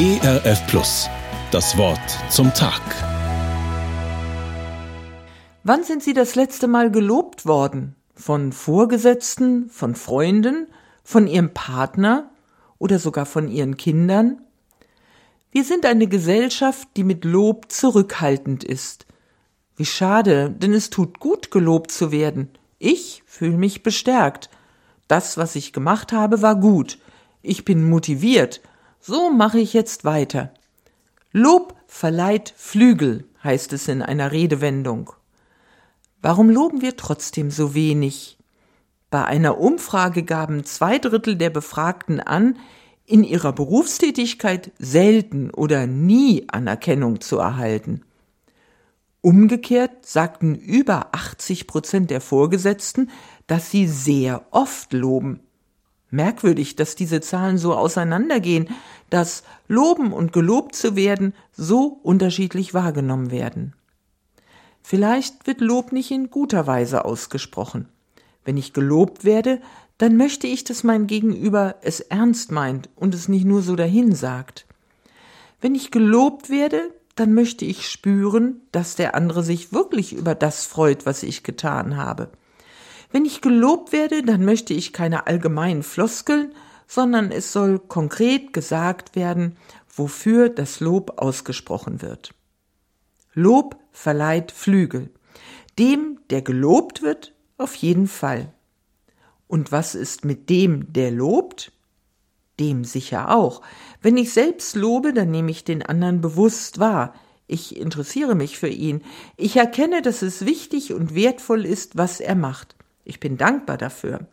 ERF Plus. Das Wort zum Tag. Wann sind Sie das letzte Mal gelobt worden? Von Vorgesetzten, von Freunden, von Ihrem Partner oder sogar von Ihren Kindern? Wir sind eine Gesellschaft, die mit Lob zurückhaltend ist. Wie schade, denn es tut gut, gelobt zu werden. Ich fühle mich bestärkt. Das, was ich gemacht habe, war gut. Ich bin motiviert. So mache ich jetzt weiter. Lob verleiht Flügel, heißt es in einer Redewendung. Warum loben wir trotzdem so wenig? Bei einer Umfrage gaben zwei Drittel der Befragten an, in ihrer Berufstätigkeit selten oder nie Anerkennung zu erhalten. Umgekehrt sagten über 80 Prozent der Vorgesetzten, dass sie sehr oft loben. Merkwürdig, dass diese Zahlen so auseinandergehen, dass Loben und gelobt zu werden so unterschiedlich wahrgenommen werden. Vielleicht wird Lob nicht in guter Weise ausgesprochen. Wenn ich gelobt werde, dann möchte ich, dass mein Gegenüber es ernst meint und es nicht nur so dahin sagt. Wenn ich gelobt werde, dann möchte ich spüren, dass der andere sich wirklich über das freut, was ich getan habe. Wenn ich gelobt werde, dann möchte ich keine allgemeinen Floskeln, sondern es soll konkret gesagt werden, wofür das Lob ausgesprochen wird. Lob verleiht Flügel. Dem, der gelobt wird, auf jeden Fall. Und was ist mit dem, der lobt? Dem sicher auch. Wenn ich selbst lobe, dann nehme ich den anderen bewusst wahr. Ich interessiere mich für ihn. Ich erkenne, dass es wichtig und wertvoll ist, was er macht. Ich bin dankbar dafür.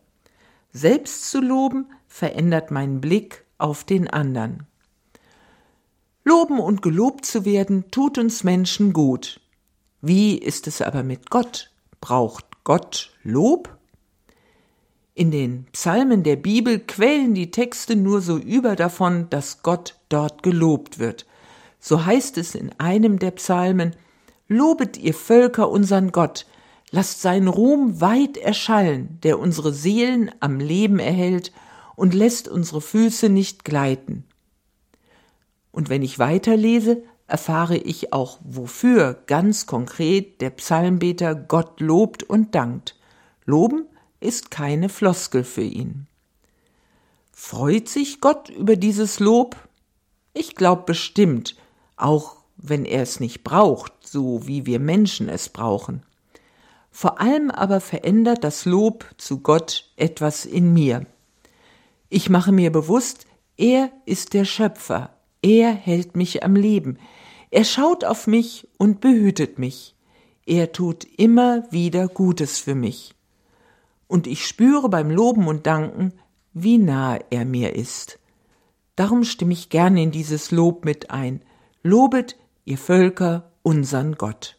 Selbst zu loben verändert meinen Blick auf den anderen. Loben und gelobt zu werden tut uns Menschen gut. Wie ist es aber mit Gott? Braucht Gott Lob? In den Psalmen der Bibel quellen die Texte nur so über davon, dass Gott dort gelobt wird. So heißt es in einem der Psalmen Lobet ihr Völker unseren Gott, lasst seinen Ruhm weit erschallen, der unsere Seelen am Leben erhält und lässt unsere Füße nicht gleiten. Und wenn ich weiterlese, erfahre ich auch, wofür ganz konkret der Psalmbeter Gott lobt und dankt. Loben ist keine Floskel für ihn. Freut sich Gott über dieses Lob? Ich glaube bestimmt, auch wenn er es nicht braucht, so wie wir Menschen es brauchen. Vor allem aber verändert das Lob zu Gott etwas in mir. Ich mache mir bewusst, er ist der Schöpfer, er hält mich am Leben, er schaut auf mich und behütet mich, er tut immer wieder Gutes für mich. Und ich spüre beim Loben und Danken, wie nahe er mir ist. Darum stimme ich gerne in dieses Lob mit ein. Lobet, ihr Völker, unseren Gott.